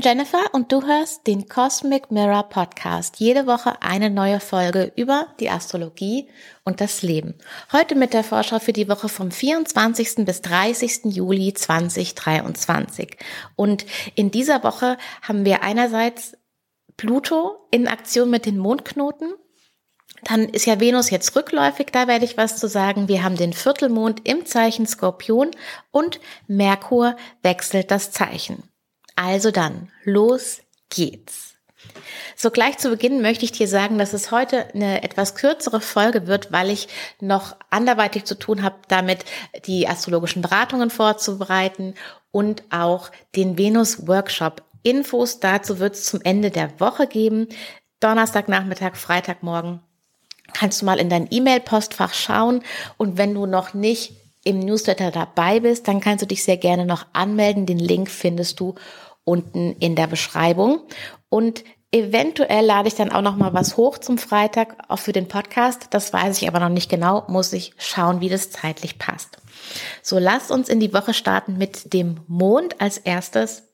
bin Jennifer und du hörst den Cosmic Mirror Podcast. Jede Woche eine neue Folge über die Astrologie und das Leben. Heute mit der Vorschau für die Woche vom 24. bis 30. Juli 2023. Und in dieser Woche haben wir einerseits Pluto in Aktion mit den Mondknoten. Dann ist ja Venus jetzt rückläufig, da werde ich was zu sagen. Wir haben den Viertelmond im Zeichen Skorpion und Merkur wechselt das Zeichen. Also dann, los geht's. So gleich zu Beginn möchte ich dir sagen, dass es heute eine etwas kürzere Folge wird, weil ich noch anderweitig zu tun habe, damit die astrologischen Beratungen vorzubereiten und auch den Venus-Workshop. Infos dazu wird es zum Ende der Woche geben. Donnerstagnachmittag, Freitagmorgen kannst du mal in dein E-Mail-Postfach schauen und wenn du noch nicht im Newsletter dabei bist, dann kannst du dich sehr gerne noch anmelden. Den Link findest du unten in der Beschreibung. Und eventuell lade ich dann auch noch mal was hoch zum Freitag, auch für den Podcast. Das weiß ich aber noch nicht genau, muss ich schauen, wie das zeitlich passt. So, lasst uns in die Woche starten mit dem Mond als erstes.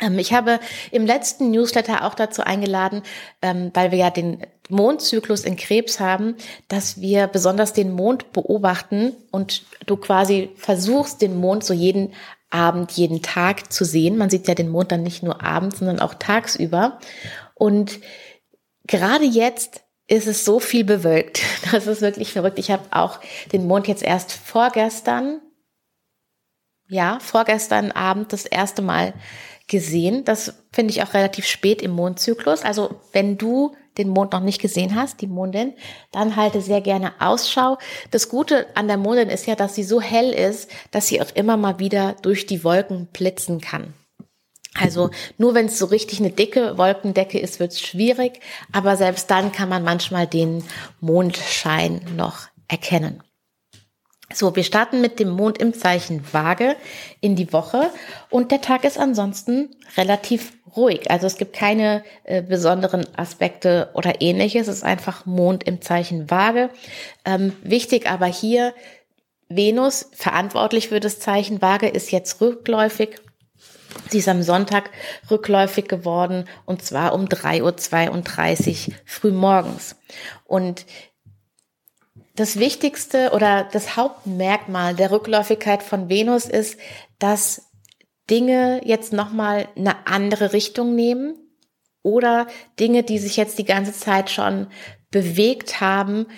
Ähm, ich habe im letzten Newsletter auch dazu eingeladen, ähm, weil wir ja den Mondzyklus in Krebs haben, dass wir besonders den Mond beobachten und du quasi versuchst, den Mond so jeden Abend, jeden Tag zu sehen. Man sieht ja den Mond dann nicht nur abends, sondern auch tagsüber. Und gerade jetzt ist es so viel bewölkt. Das ist wirklich verrückt. Ich habe auch den Mond jetzt erst vorgestern, ja, vorgestern Abend das erste Mal gesehen. Das finde ich auch relativ spät im Mondzyklus. Also wenn du den Mond noch nicht gesehen hast, die Mondin, dann halte sehr gerne Ausschau. Das Gute an der Mondin ist ja, dass sie so hell ist, dass sie auch immer mal wieder durch die Wolken blitzen kann. Also nur wenn es so richtig eine dicke Wolkendecke ist, wird es schwierig, aber selbst dann kann man manchmal den Mondschein noch erkennen. So, wir starten mit dem Mond im Zeichen Waage in die Woche und der Tag ist ansonsten relativ ruhig. Also es gibt keine äh, besonderen Aspekte oder ähnliches. Es ist einfach Mond im Zeichen Waage. Ähm, wichtig aber hier, Venus, verantwortlich für das Zeichen Waage, ist jetzt rückläufig. Sie ist am Sonntag rückläufig geworden und zwar um 3.32 Uhr früh morgens. Und das Wichtigste oder das Hauptmerkmal der Rückläufigkeit von Venus ist, dass Dinge jetzt nochmal eine andere Richtung nehmen oder Dinge, die sich jetzt die ganze Zeit schon bewegt haben,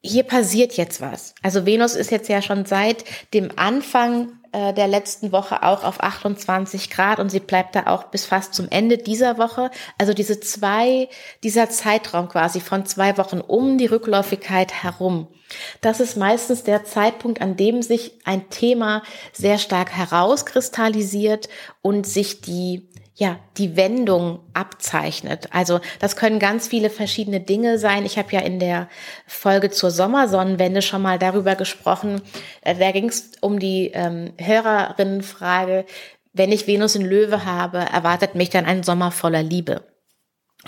hier passiert jetzt was. Also Venus ist jetzt ja schon seit dem Anfang äh, der letzten Woche auch auf 28 Grad und sie bleibt da auch bis fast zum Ende dieser Woche. Also diese zwei, dieser Zeitraum quasi von zwei Wochen um die Rückläufigkeit herum. Das ist meistens der Zeitpunkt, an dem sich ein Thema sehr stark herauskristallisiert und sich die ja, die Wendung abzeichnet. Also das können ganz viele verschiedene Dinge sein. Ich habe ja in der Folge zur Sommersonnenwende schon mal darüber gesprochen. Äh, da ging es um die ähm, Hörerinnenfrage, wenn ich Venus in Löwe habe, erwartet mich dann ein Sommer voller Liebe.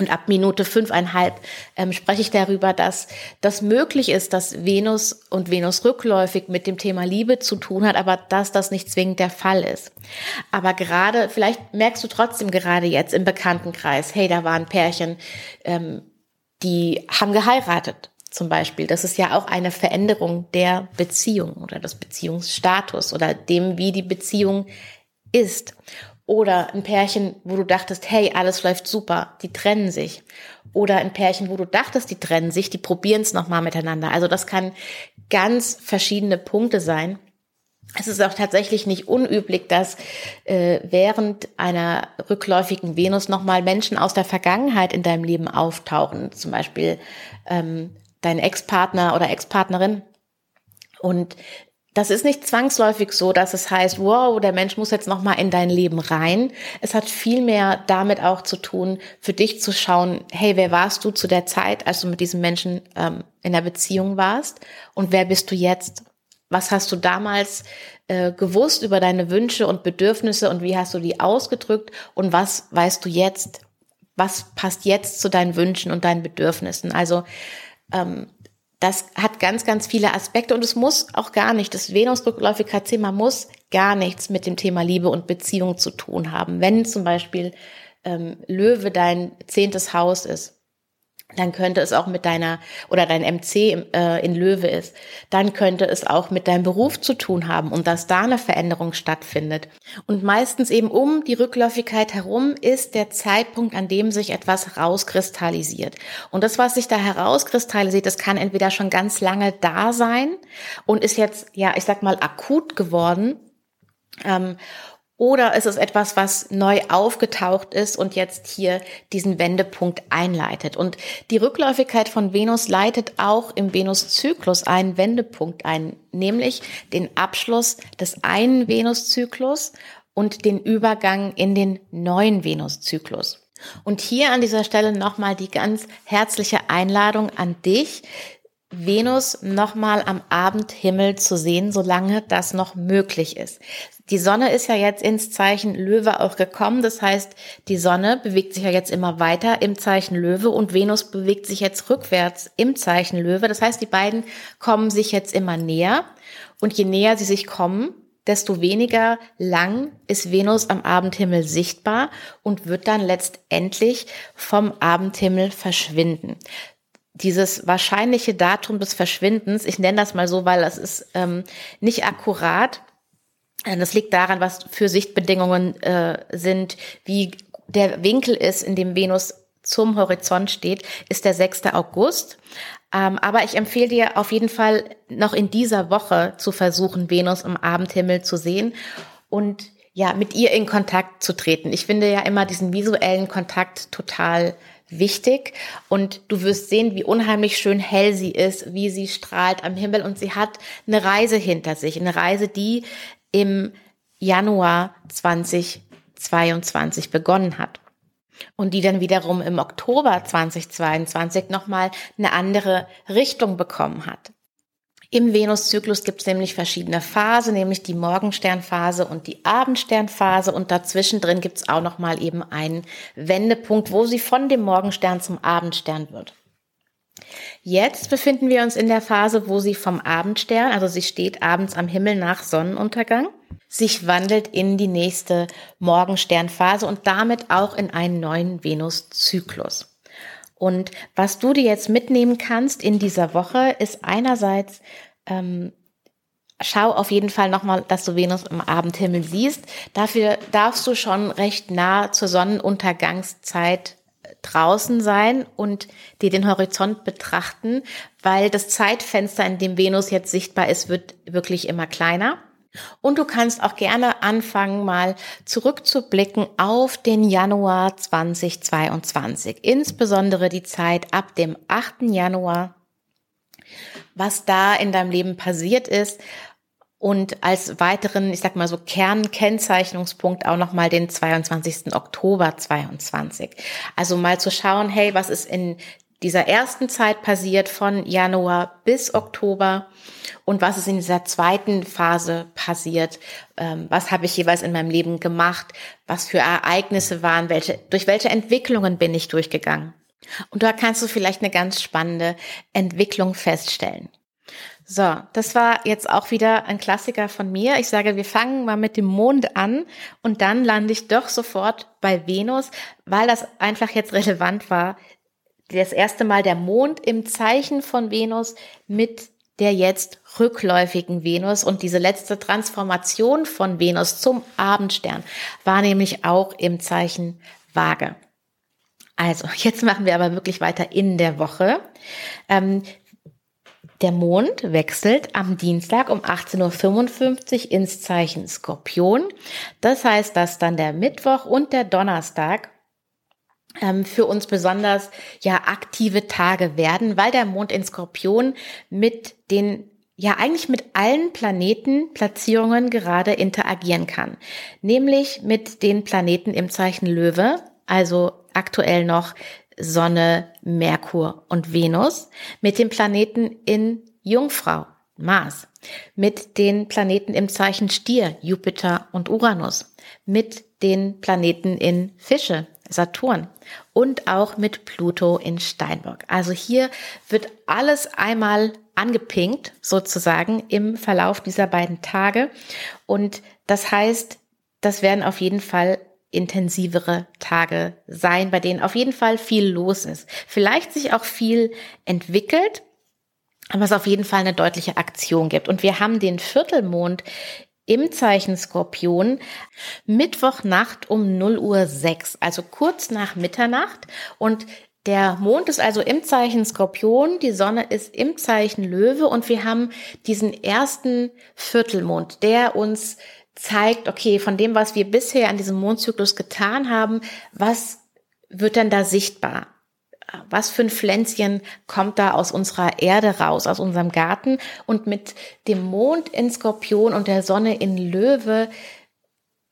Und ab Minute fünfeinhalb ähm, spreche ich darüber, dass das möglich ist, dass Venus und Venus rückläufig mit dem Thema Liebe zu tun hat, aber dass das nicht zwingend der Fall ist. Aber gerade, vielleicht merkst du trotzdem gerade jetzt im Bekanntenkreis, hey, da war ein Pärchen, ähm, die haben geheiratet zum Beispiel. Das ist ja auch eine Veränderung der Beziehung oder des Beziehungsstatus oder dem, wie die Beziehung ist. Oder ein Pärchen, wo du dachtest, hey, alles läuft super, die trennen sich. Oder ein Pärchen, wo du dachtest, die trennen sich, die probieren es nochmal miteinander. Also das kann ganz verschiedene Punkte sein. Es ist auch tatsächlich nicht unüblich, dass äh, während einer rückläufigen Venus nochmal Menschen aus der Vergangenheit in deinem Leben auftauchen. Zum Beispiel ähm, dein Ex-Partner oder Ex-Partnerin. Und das ist nicht zwangsläufig so, dass es heißt, wow, der Mensch muss jetzt noch mal in dein Leben rein. Es hat viel mehr damit auch zu tun, für dich zu schauen, hey, wer warst du zu der Zeit, als du mit diesem Menschen ähm, in der Beziehung warst und wer bist du jetzt? Was hast du damals äh, gewusst über deine Wünsche und Bedürfnisse und wie hast du die ausgedrückt und was weißt du jetzt? Was passt jetzt zu deinen Wünschen und deinen Bedürfnissen? Also ähm, das hat ganz, ganz viele Aspekte und es muss auch gar nicht, das Venus-Rückläufigkeitsthema muss gar nichts mit dem Thema Liebe und Beziehung zu tun haben. Wenn zum Beispiel ähm, Löwe dein zehntes Haus ist, dann könnte es auch mit deiner oder dein MC äh, in Löwe ist, dann könnte es auch mit deinem Beruf zu tun haben und dass da eine Veränderung stattfindet. Und meistens eben um die Rückläufigkeit herum ist der Zeitpunkt, an dem sich etwas rauskristallisiert. Und das, was sich da herauskristallisiert, das kann entweder schon ganz lange da sein und ist jetzt, ja, ich sag mal, akut geworden. Ähm, oder ist es etwas, was neu aufgetaucht ist und jetzt hier diesen Wendepunkt einleitet? Und die Rückläufigkeit von Venus leitet auch im Venuszyklus einen Wendepunkt ein, nämlich den Abschluss des einen Venuszyklus und den Übergang in den neuen Venuszyklus. Und hier an dieser Stelle nochmal die ganz herzliche Einladung an dich, Venus nochmal am Abendhimmel zu sehen, solange das noch möglich ist. Die Sonne ist ja jetzt ins Zeichen Löwe auch gekommen. Das heißt, die Sonne bewegt sich ja jetzt immer weiter im Zeichen Löwe und Venus bewegt sich jetzt rückwärts im Zeichen Löwe. Das heißt, die beiden kommen sich jetzt immer näher. Und je näher sie sich kommen, desto weniger lang ist Venus am Abendhimmel sichtbar und wird dann letztendlich vom Abendhimmel verschwinden dieses wahrscheinliche Datum des Verschwindens, ich nenne das mal so, weil das ist ähm, nicht akkurat. Äh, das liegt daran, was für Sichtbedingungen äh, sind, wie der Winkel ist, in dem Venus zum Horizont steht, ist der 6. August. Ähm, aber ich empfehle dir auf jeden Fall noch in dieser Woche zu versuchen, Venus im Abendhimmel zu sehen und ja, mit ihr in Kontakt zu treten. Ich finde ja immer diesen visuellen Kontakt total wichtig. Und du wirst sehen, wie unheimlich schön hell sie ist, wie sie strahlt am Himmel. Und sie hat eine Reise hinter sich, eine Reise, die im Januar 2022 begonnen hat. Und die dann wiederum im Oktober 2022 nochmal eine andere Richtung bekommen hat. Im Venuszyklus gibt es nämlich verschiedene Phasen, nämlich die Morgensternphase und die Abendsternphase und dazwischen drin gibt es auch noch mal eben einen Wendepunkt, wo sie von dem Morgenstern zum Abendstern wird. Jetzt befinden wir uns in der Phase, wo sie vom Abendstern, also sie steht abends am Himmel nach Sonnenuntergang, sich wandelt in die nächste Morgensternphase und damit auch in einen neuen Venuszyklus. Und was du dir jetzt mitnehmen kannst in dieser Woche, ist einerseits, ähm, schau auf jeden Fall nochmal, dass du Venus im Abendhimmel siehst. Dafür darfst du schon recht nah zur Sonnenuntergangszeit draußen sein und dir den Horizont betrachten, weil das Zeitfenster, in dem Venus jetzt sichtbar ist, wird wirklich immer kleiner. Und du kannst auch gerne anfangen, mal zurückzublicken auf den Januar 2022, insbesondere die Zeit ab dem 8. Januar, was da in deinem Leben passiert ist und als weiteren, ich sag mal so Kernkennzeichnungspunkt auch nochmal den 22. Oktober 22. Also mal zu schauen, hey, was ist in dieser ersten Zeit passiert von Januar bis Oktober und was ist in dieser zweiten Phase passiert, ähm, was habe ich jeweils in meinem Leben gemacht, was für Ereignisse waren, welche, durch welche Entwicklungen bin ich durchgegangen. Und da kannst du vielleicht eine ganz spannende Entwicklung feststellen. So, das war jetzt auch wieder ein Klassiker von mir. Ich sage, wir fangen mal mit dem Mond an und dann lande ich doch sofort bei Venus, weil das einfach jetzt relevant war das erste Mal der Mond im Zeichen von Venus mit der jetzt rückläufigen Venus und diese letzte Transformation von Venus zum Abendstern war nämlich auch im Zeichen Waage. Also, jetzt machen wir aber wirklich weiter in der Woche. Ähm, der Mond wechselt am Dienstag um 18.55 Uhr ins Zeichen Skorpion. Das heißt, dass dann der Mittwoch und der Donnerstag für uns besonders ja aktive Tage werden, weil der Mond in Skorpion mit den ja eigentlich mit allen Planetenplatzierungen gerade interagieren kann, nämlich mit den Planeten im Zeichen Löwe, also aktuell noch Sonne, Merkur und Venus, mit den Planeten in Jungfrau, Mars, mit den Planeten im Zeichen Stier, Jupiter und Uranus, mit den Planeten in Fische, Saturn und auch mit Pluto in Steinbock. Also hier wird alles einmal angepinkt sozusagen im Verlauf dieser beiden Tage und Das heißt, das werden auf jeden Fall intensivere Tage sein, bei denen auf jeden Fall viel los ist. Vielleicht sich auch viel entwickelt, aber es auf jeden Fall eine deutliche Aktion gibt. Und wir haben den Viertelmond im Zeichen Skorpion Mittwochnacht um 0 Uhr 6, also kurz nach Mitternacht. Und der Mond ist also im Zeichen Skorpion, die Sonne ist im Zeichen Löwe und wir haben diesen ersten Viertelmond, der uns zeigt, okay, von dem, was wir bisher an diesem Mondzyklus getan haben, was wird denn da sichtbar? Was für ein Pflänzchen kommt da aus unserer Erde raus, aus unserem Garten? Und mit dem Mond in Skorpion und der Sonne in Löwe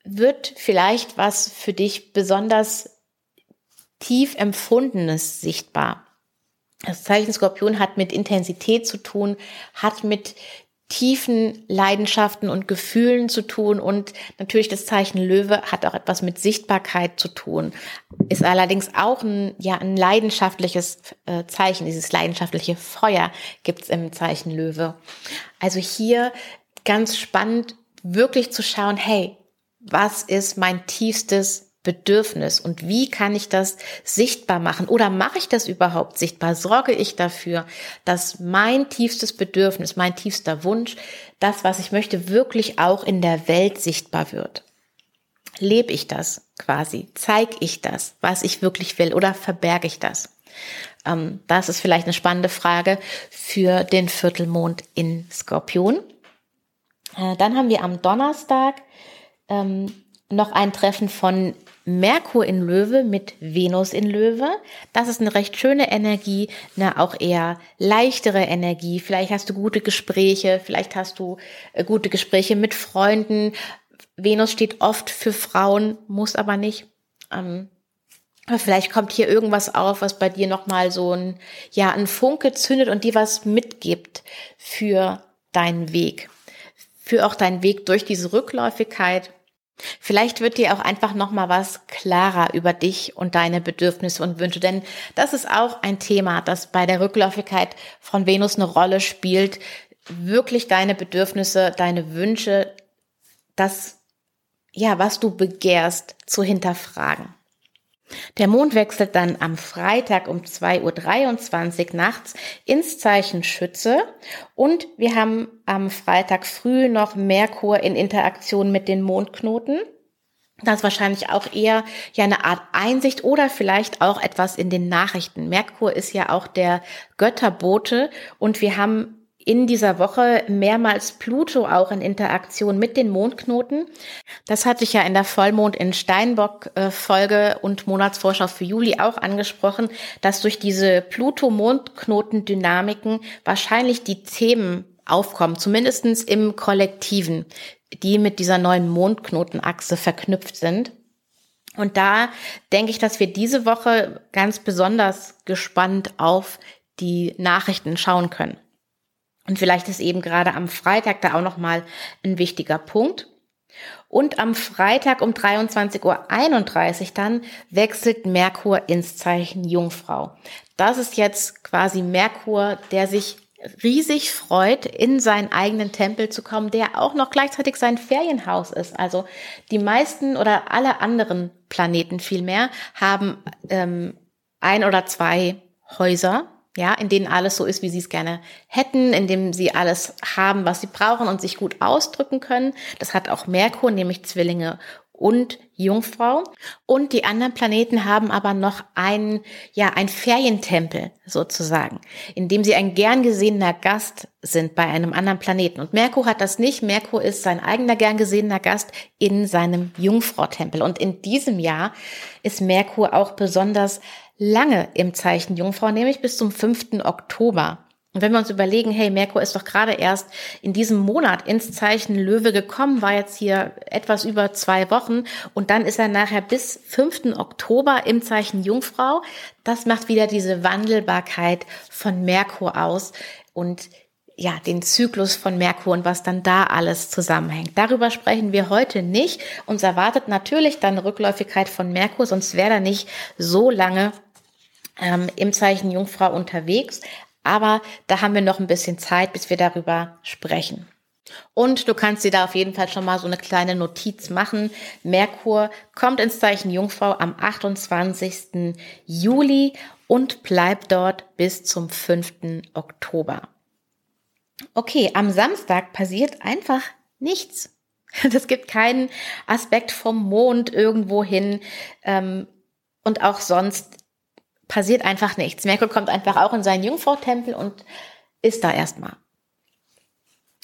wird vielleicht was für dich besonders tief empfundenes sichtbar. Das Zeichen Skorpion hat mit Intensität zu tun, hat mit tiefen Leidenschaften und Gefühlen zu tun und natürlich das Zeichen Löwe hat auch etwas mit Sichtbarkeit zu tun. Ist allerdings auch ein, ja, ein leidenschaftliches äh, Zeichen. Dieses leidenschaftliche Feuer gibt's im Zeichen Löwe. Also hier ganz spannend, wirklich zu schauen, hey, was ist mein tiefstes Bedürfnis und wie kann ich das sichtbar machen oder mache ich das überhaupt sichtbar? Sorge ich dafür, dass mein tiefstes Bedürfnis, mein tiefster Wunsch, das, was ich möchte, wirklich auch in der Welt sichtbar wird? Lebe ich das quasi? Zeige ich das, was ich wirklich will oder verberge ich das? Ähm, das ist vielleicht eine spannende Frage für den Viertelmond in Skorpion. Äh, dann haben wir am Donnerstag ähm, noch ein Treffen von Merkur in Löwe mit Venus in Löwe. Das ist eine recht schöne Energie, eine auch eher leichtere Energie. Vielleicht hast du gute Gespräche, vielleicht hast du äh, gute Gespräche mit Freunden. Venus steht oft für Frauen, muss aber nicht. Ähm, vielleicht kommt hier irgendwas auf, was bei dir nochmal so ein, ja, ein Funke zündet und dir was mitgibt für deinen Weg. Für auch deinen Weg durch diese Rückläufigkeit Vielleicht wird dir auch einfach noch mal was klarer über dich und deine Bedürfnisse und Wünsche, denn das ist auch ein Thema, das bei der Rückläufigkeit von Venus eine Rolle spielt. Wirklich deine Bedürfnisse, deine Wünsche, das ja, was du begehrst, zu hinterfragen. Der Mond wechselt dann am Freitag um 2.23 Uhr nachts ins Zeichen Schütze und wir haben am Freitag früh noch Merkur in Interaktion mit den Mondknoten. Das ist wahrscheinlich auch eher ja eine Art Einsicht oder vielleicht auch etwas in den Nachrichten. Merkur ist ja auch der Götterbote und wir haben in dieser Woche mehrmals Pluto auch in Interaktion mit den Mondknoten. Das hatte ich ja in der Vollmond in Steinbock äh, Folge und Monatsvorschau für Juli auch angesprochen, dass durch diese Pluto-Mondknoten-Dynamiken wahrscheinlich die Themen aufkommen, zumindestens im Kollektiven, die mit dieser neuen Mondknotenachse verknüpft sind. Und da denke ich, dass wir diese Woche ganz besonders gespannt auf die Nachrichten schauen können. Und vielleicht ist eben gerade am Freitag da auch nochmal ein wichtiger Punkt. Und am Freitag um 23.31 Uhr dann wechselt Merkur ins Zeichen Jungfrau. Das ist jetzt quasi Merkur, der sich riesig freut, in seinen eigenen Tempel zu kommen, der auch noch gleichzeitig sein Ferienhaus ist. Also die meisten oder alle anderen Planeten vielmehr haben ähm, ein oder zwei Häuser ja, in denen alles so ist, wie sie es gerne hätten, in dem sie alles haben, was sie brauchen und sich gut ausdrücken können. Das hat auch Merkur, nämlich Zwillinge und Jungfrau. Und die anderen Planeten haben aber noch einen, ja, ein Ferientempel sozusagen, in dem sie ein gern gesehener Gast sind bei einem anderen Planeten. Und Merkur hat das nicht. Merkur ist sein eigener gern gesehener Gast in seinem Jungfrau-Tempel. Und in diesem Jahr ist Merkur auch besonders lange im Zeichen Jungfrau, nämlich bis zum 5. Oktober. Und wenn wir uns überlegen, hey, Merkur ist doch gerade erst in diesem Monat ins Zeichen Löwe gekommen, war jetzt hier etwas über zwei Wochen und dann ist er nachher bis 5. Oktober im Zeichen Jungfrau. Das macht wieder diese Wandelbarkeit von Merkur aus und ja, den Zyklus von Merkur und was dann da alles zusammenhängt. Darüber sprechen wir heute nicht. Uns erwartet natürlich dann Rückläufigkeit von Merkur, sonst wäre er nicht so lange ähm, im Zeichen Jungfrau unterwegs. Aber da haben wir noch ein bisschen Zeit, bis wir darüber sprechen. Und du kannst dir da auf jeden Fall schon mal so eine kleine Notiz machen. Merkur kommt ins Zeichen Jungfrau am 28. Juli und bleibt dort bis zum 5. Oktober. Okay, am Samstag passiert einfach nichts. Es gibt keinen Aspekt vom Mond irgendwo hin ähm, und auch sonst passiert einfach nichts. Merkur kommt einfach auch in seinen Jungfrau-Tempel und ist da erstmal.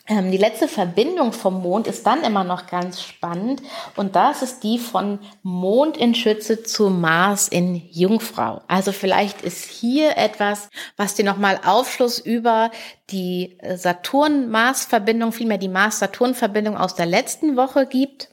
Ähm, die letzte Verbindung vom Mond ist dann immer noch ganz spannend und das ist die von Mond in Schütze zu Mars in Jungfrau. Also vielleicht ist hier etwas, was dir nochmal Aufschluss über die Saturn-Mars-Verbindung, vielmehr die Mars-Saturn-Verbindung aus der letzten Woche gibt.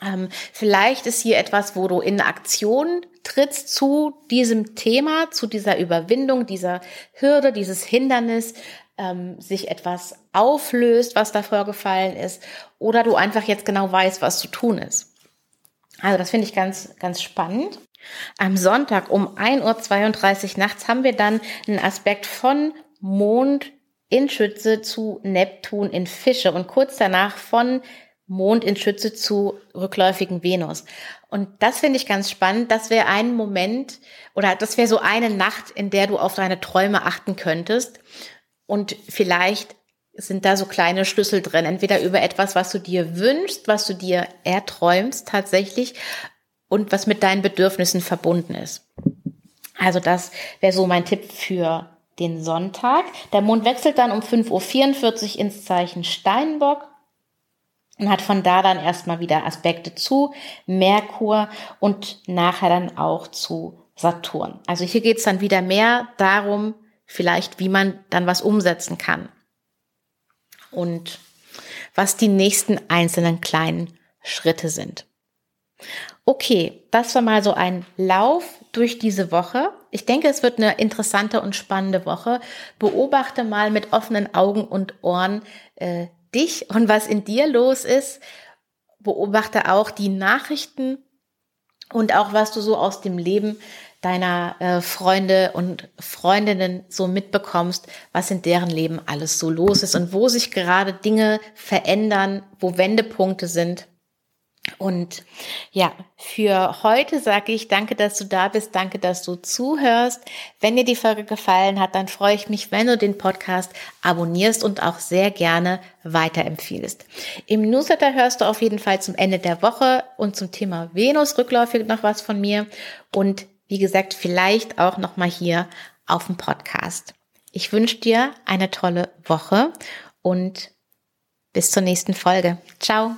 Ähm, vielleicht ist hier etwas, wo du in Aktion trittst zu diesem Thema, zu dieser Überwindung, dieser Hürde, dieses Hindernis, ähm, sich etwas auflöst, was da vorgefallen ist, oder du einfach jetzt genau weißt, was zu tun ist. Also das finde ich ganz, ganz spannend. Am Sonntag um 1.32 Uhr nachts haben wir dann einen Aspekt von Mond in Schütze zu Neptun in Fische und kurz danach von Mond in Schütze zu rückläufigen Venus. Und das finde ich ganz spannend. Das wäre ein Moment oder das wäre so eine Nacht, in der du auf deine Träume achten könntest. Und vielleicht sind da so kleine Schlüssel drin, entweder über etwas, was du dir wünschst, was du dir erträumst tatsächlich und was mit deinen Bedürfnissen verbunden ist. Also das wäre so mein Tipp für den Sonntag. Der Mond wechselt dann um 5.44 Uhr ins Zeichen Steinbock und hat von da dann erstmal wieder Aspekte zu Merkur und nachher dann auch zu Saturn. Also hier geht es dann wieder mehr darum, vielleicht, wie man dann was umsetzen kann. Und was die nächsten einzelnen kleinen Schritte sind. Okay, das war mal so ein Lauf durch diese Woche. Ich denke, es wird eine interessante und spannende Woche. Beobachte mal mit offenen Augen und Ohren äh, dich und was in dir los ist. Beobachte auch die Nachrichten und auch was du so aus dem Leben deiner äh, Freunde und Freundinnen so mitbekommst, was in deren Leben alles so los ist und wo sich gerade Dinge verändern, wo Wendepunkte sind. Und ja, für heute sage ich danke, dass du da bist, danke, dass du zuhörst. Wenn dir die Folge gefallen hat, dann freue ich mich, wenn du den Podcast abonnierst und auch sehr gerne weiterempfiehlst. Im Newsletter hörst du auf jeden Fall zum Ende der Woche und zum Thema Venus rückläufig noch was von mir und wie gesagt, vielleicht auch noch mal hier auf dem Podcast. Ich wünsche dir eine tolle Woche und bis zur nächsten Folge. Ciao.